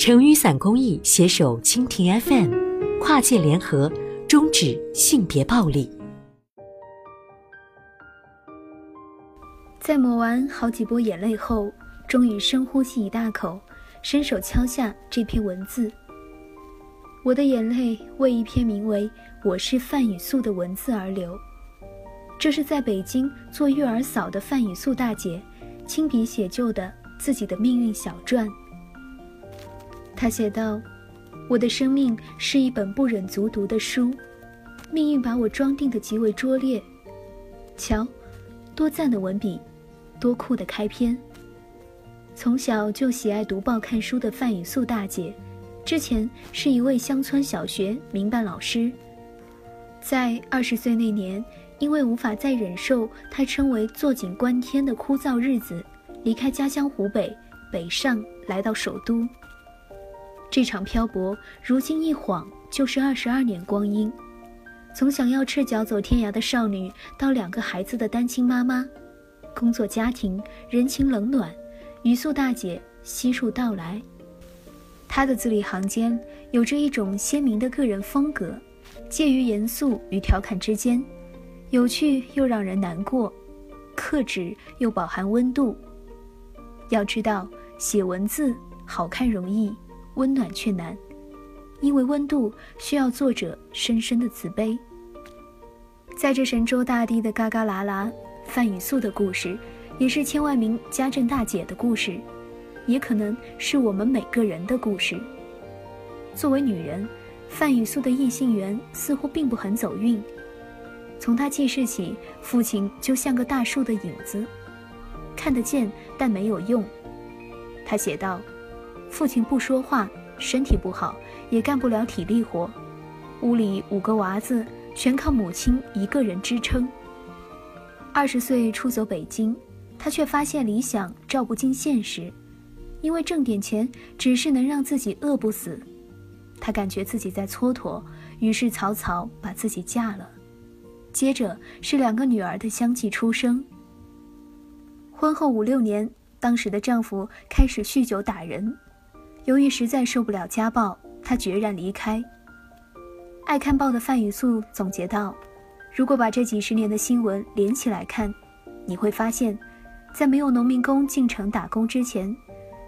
成雨伞公益携手蜻蜓 FM，跨界联合，终止性别暴力。在抹完好几波眼泪后，终于深呼吸一大口，伸手敲下这篇文字。我的眼泪为一篇名为《我是范雨素》的文字而流。这是在北京做育儿嫂的范雨素大姐亲笔写就的自己的命运小传。他写道：“我的生命是一本不忍卒读的书，命运把我装订的极为拙劣。瞧，多赞的文笔，多酷的开篇。从小就喜爱读报看书的范雨素大姐，之前是一位乡村小学民办老师。在二十岁那年，因为无法再忍受她称为坐井观天的枯燥日子，离开家乡湖北，北上来到首都。”这场漂泊，如今一晃就是二十二年光阴。从想要赤脚走天涯的少女，到两个孩子的单亲妈妈，工作、家庭、人情冷暖，语素大姐悉数道来。她的字里行间有着一种鲜明的个人风格，介于严肃与调侃之间，有趣又让人难过，克制又饱含温度。要知道，写文字好看容易。温暖却难，因为温度需要作者深深的慈悲。在这神州大地的嘎嘎啦啦，范雨素的故事，也是千万名家政大姐的故事，也可能是我们每个人的故事。作为女人，范雨素的异性缘似乎并不很走运。从她记事起，父亲就像个大树的影子，看得见但没有用。她写道。父亲不说话，身体不好，也干不了体力活。屋里五个娃子全靠母亲一个人支撑。二十岁出走北京，他却发现理想照不进现实，因为挣点钱只是能让自己饿不死。他感觉自己在蹉跎，于是草草把自己嫁了。接着是两个女儿的相继出生。婚后五六年，当时的丈夫开始酗酒打人。由于实在受不了家暴，他决然离开。爱看报的范雨素总结道：“如果把这几十年的新闻连起来看，你会发现，在没有农民工进城打工之前，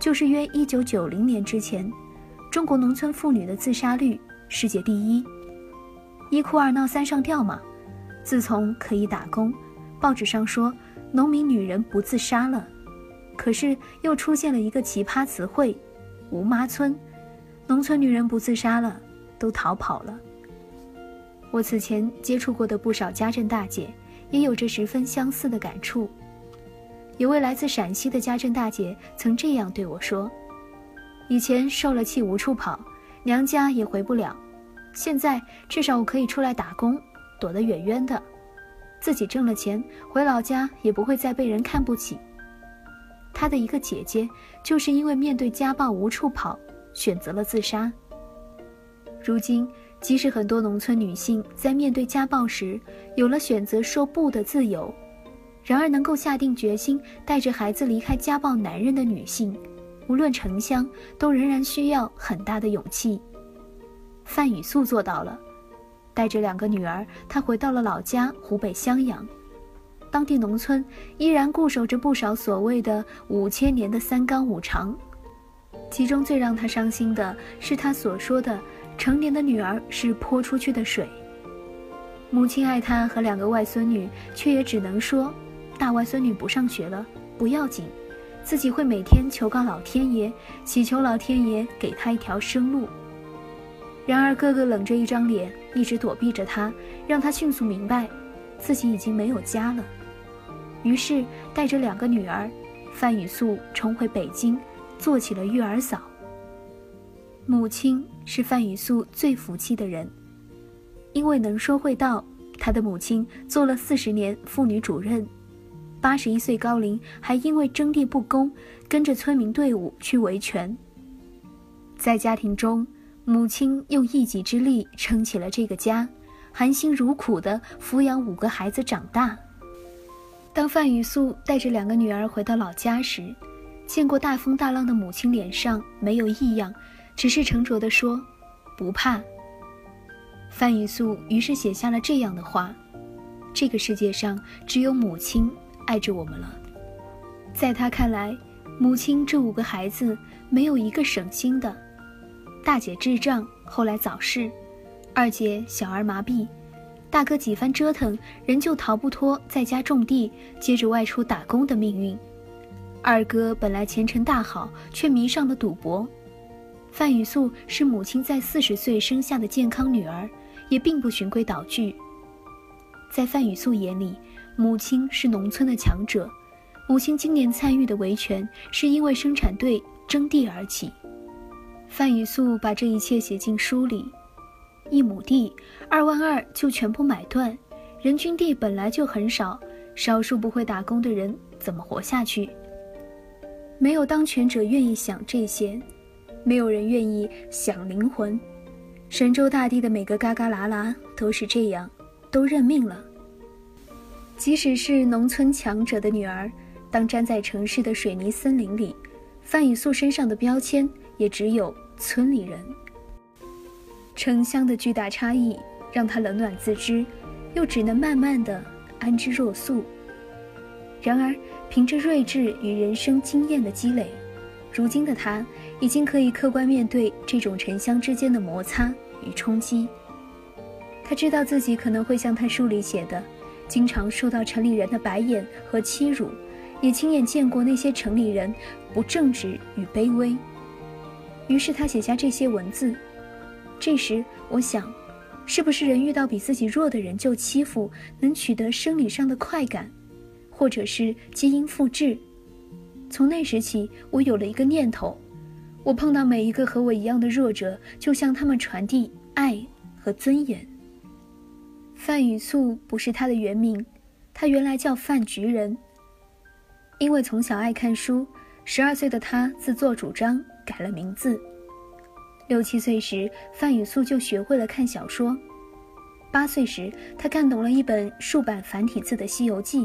就是约一九九零年之前，中国农村妇女的自杀率世界第一。一哭二闹三上吊嘛。自从可以打工，报纸上说农民女人不自杀了，可是又出现了一个奇葩词汇。”吴妈村，农村女人不自杀了，都逃跑了。我此前接触过的不少家政大姐，也有着十分相似的感触。有位来自陕西的家政大姐曾这样对我说：“以前受了气无处跑，娘家也回不了，现在至少我可以出来打工，躲得远远的，自己挣了钱回老家也不会再被人看不起。”她的一个姐姐，就是因为面对家暴无处跑，选择了自杀。如今，即使很多农村女性在面对家暴时有了选择说不的自由，然而能够下定决心带着孩子离开家暴男人的女性，无论城乡，都仍然需要很大的勇气。范雨素做到了，带着两个女儿，她回到了老家湖北襄阳。当地农村依然固守着不少所谓的五千年的三纲五常，其中最让他伤心的是他所说的成年的女儿是泼出去的水。母亲爱他和两个外孙女，却也只能说，大外孙女不上学了不要紧，自己会每天求告老天爷，祈求老天爷给他一条生路。然而哥哥冷着一张脸，一直躲避着他，让他迅速明白，自己已经没有家了。于是，带着两个女儿，范雨素重回北京，做起了育儿嫂。母亲是范雨素最服气的人，因为能说会道，她的母亲做了四十年妇女主任，八十一岁高龄还因为征地不公，跟着村民队伍去维权。在家庭中，母亲用一己之力撑起了这个家，含辛茹苦地抚养五个孩子长大。当范雨素带着两个女儿回到老家时，见过大风大浪的母亲脸上没有异样，只是沉着地说：“不怕。”范雨素于是写下了这样的话：“这个世界上只有母亲爱着我们了。”在他看来，母亲这五个孩子没有一个省心的。大姐智障，后来早逝；二姐小儿麻痹；大哥几番折腾，仍旧逃不脱在家种地，接着外出打工的命运。二哥本来前程大好，却迷上了赌博。范雨素是母亲在四十岁生下的健康女儿，也并不循规蹈矩。在范雨素眼里，母亲是农村的强者。母亲今年参与的维权，是因为生产队征地而起。范雨素把这一切写进书里。一亩地，二万二就全部买断，人均地本来就很少，少数不会打工的人怎么活下去？没有当权者愿意想这些，没有人愿意想灵魂。神州大地的每个嘎嘎啦啦都是这样，都认命了。即使是农村强者的女儿，当站在城市的水泥森林里，范雨素身上的标签也只有村里人。城乡的巨大差异让他冷暖自知，又只能慢慢的安之若素。然而。凭着睿智与人生经验的积累，如今的他已经可以客观面对这种城乡之间的摩擦与冲击。他知道自己可能会像他书里写的，经常受到城里人的白眼和欺辱，也亲眼见过那些城里人不正直与卑微。于是他写下这些文字。这时我想，是不是人遇到比自己弱的人就欺负，能取得生理上的快感？或者是基因复制。从那时起，我有了一个念头：我碰到每一个和我一样的弱者，就向他们传递爱和尊严。范雨素不是他的原名，他原来叫范菊人。因为从小爱看书，十二岁的他自作主张改了名字。六七岁时，范雨素就学会了看小说。八岁时，他看懂了一本竖版繁体字的《西游记》。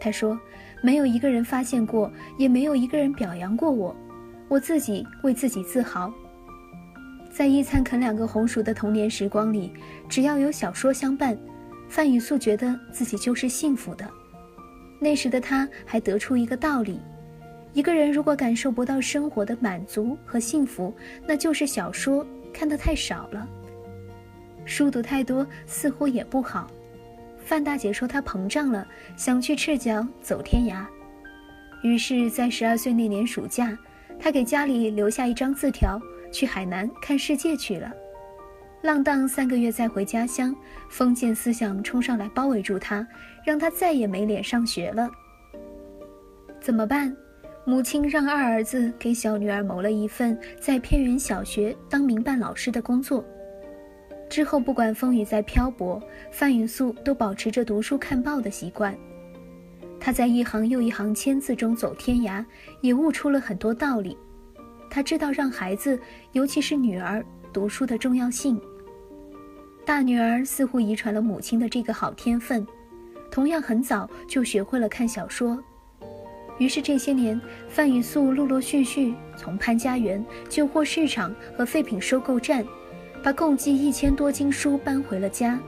他说：“没有一个人发现过，也没有一个人表扬过我，我自己为自己自豪。在一餐啃两个红薯的童年时光里，只要有小说相伴，范雨素觉得自己就是幸福的。那时的他还得出一个道理：一个人如果感受不到生活的满足和幸福，那就是小说看得太少了。书读太多似乎也不好。”范大姐说她膨胀了，想去赤脚走天涯。于是，在十二岁那年暑假，她给家里留下一张字条，去海南看世界去了。浪荡三个月再回家乡，封建思想冲上来包围住她，让她再也没脸上学了。怎么办？母亲让二儿子给小女儿谋了一份在偏远小学当民办老师的工作。之后，不管风雨再漂泊，范云素都保持着读书看报的习惯。他在一行又一行签字中走天涯，也悟出了很多道理。他知道让孩子，尤其是女儿读书的重要性。大女儿似乎遗传了母亲的这个好天分，同样很早就学会了看小说。于是这些年，范雨素陆陆续续从潘家园、旧货市场和废品收购站。把共计一千多斤书搬回了家，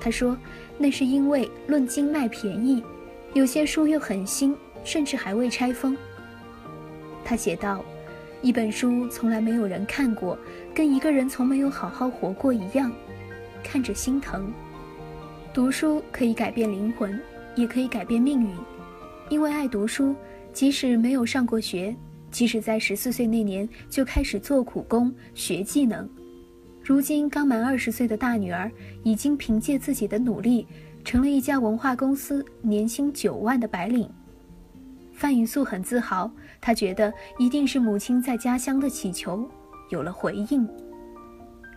他说：“那是因为论斤卖便宜，有些书又很新，甚至还未拆封。”他写道：“一本书从来没有人看过，跟一个人从没有好好活过一样，看着心疼。读书可以改变灵魂，也可以改变命运。因为爱读书，即使没有上过学，即使在十四岁那年就开始做苦工学技能。”如今刚满二十岁的大女儿，已经凭借自己的努力，成了一家文化公司年薪九万的白领。范雨素很自豪，她觉得一定是母亲在家乡的祈求有了回应。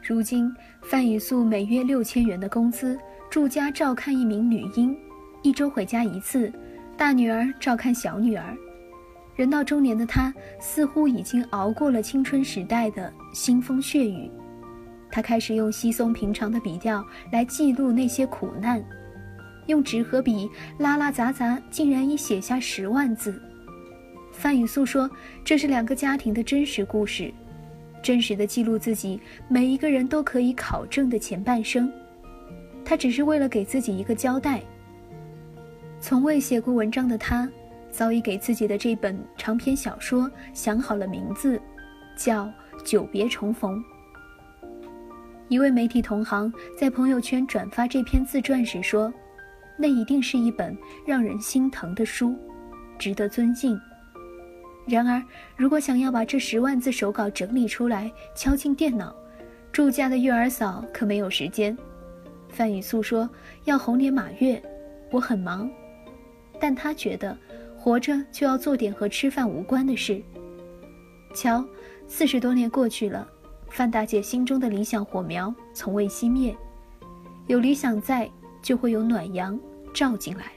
如今，范雨素每月六千元的工资，住家照看一名女婴，一周回家一次，大女儿照看小女儿。人到中年的她，似乎已经熬过了青春时代的腥风血雨。她开始用稀松平常的笔调来记录那些苦难，用纸和笔拉拉杂杂，竟然已写下十万字。范雨素说：“这是两个家庭的真实故事。真实的记录自己每一个人都可以考证的前半生。他只是为了给自己一个交代。从未写过文章的他，早已给自己的这本长篇小说想好了名字，叫《久别重逢》。一位媒体同行在朋友圈转发这篇自传时说：“那一定是一本让人心疼的书，值得尊敬。”然而，如果想要把这十万字手稿整理出来敲进电脑，住家的月儿嫂可没有时间。范雨素说：“要猴年马月，我很忙。”但他觉得，活着就要做点和吃饭无关的事。瞧，四十多年过去了，范大姐心中的理想火苗从未熄灭。有理想在，就会有暖阳照进来。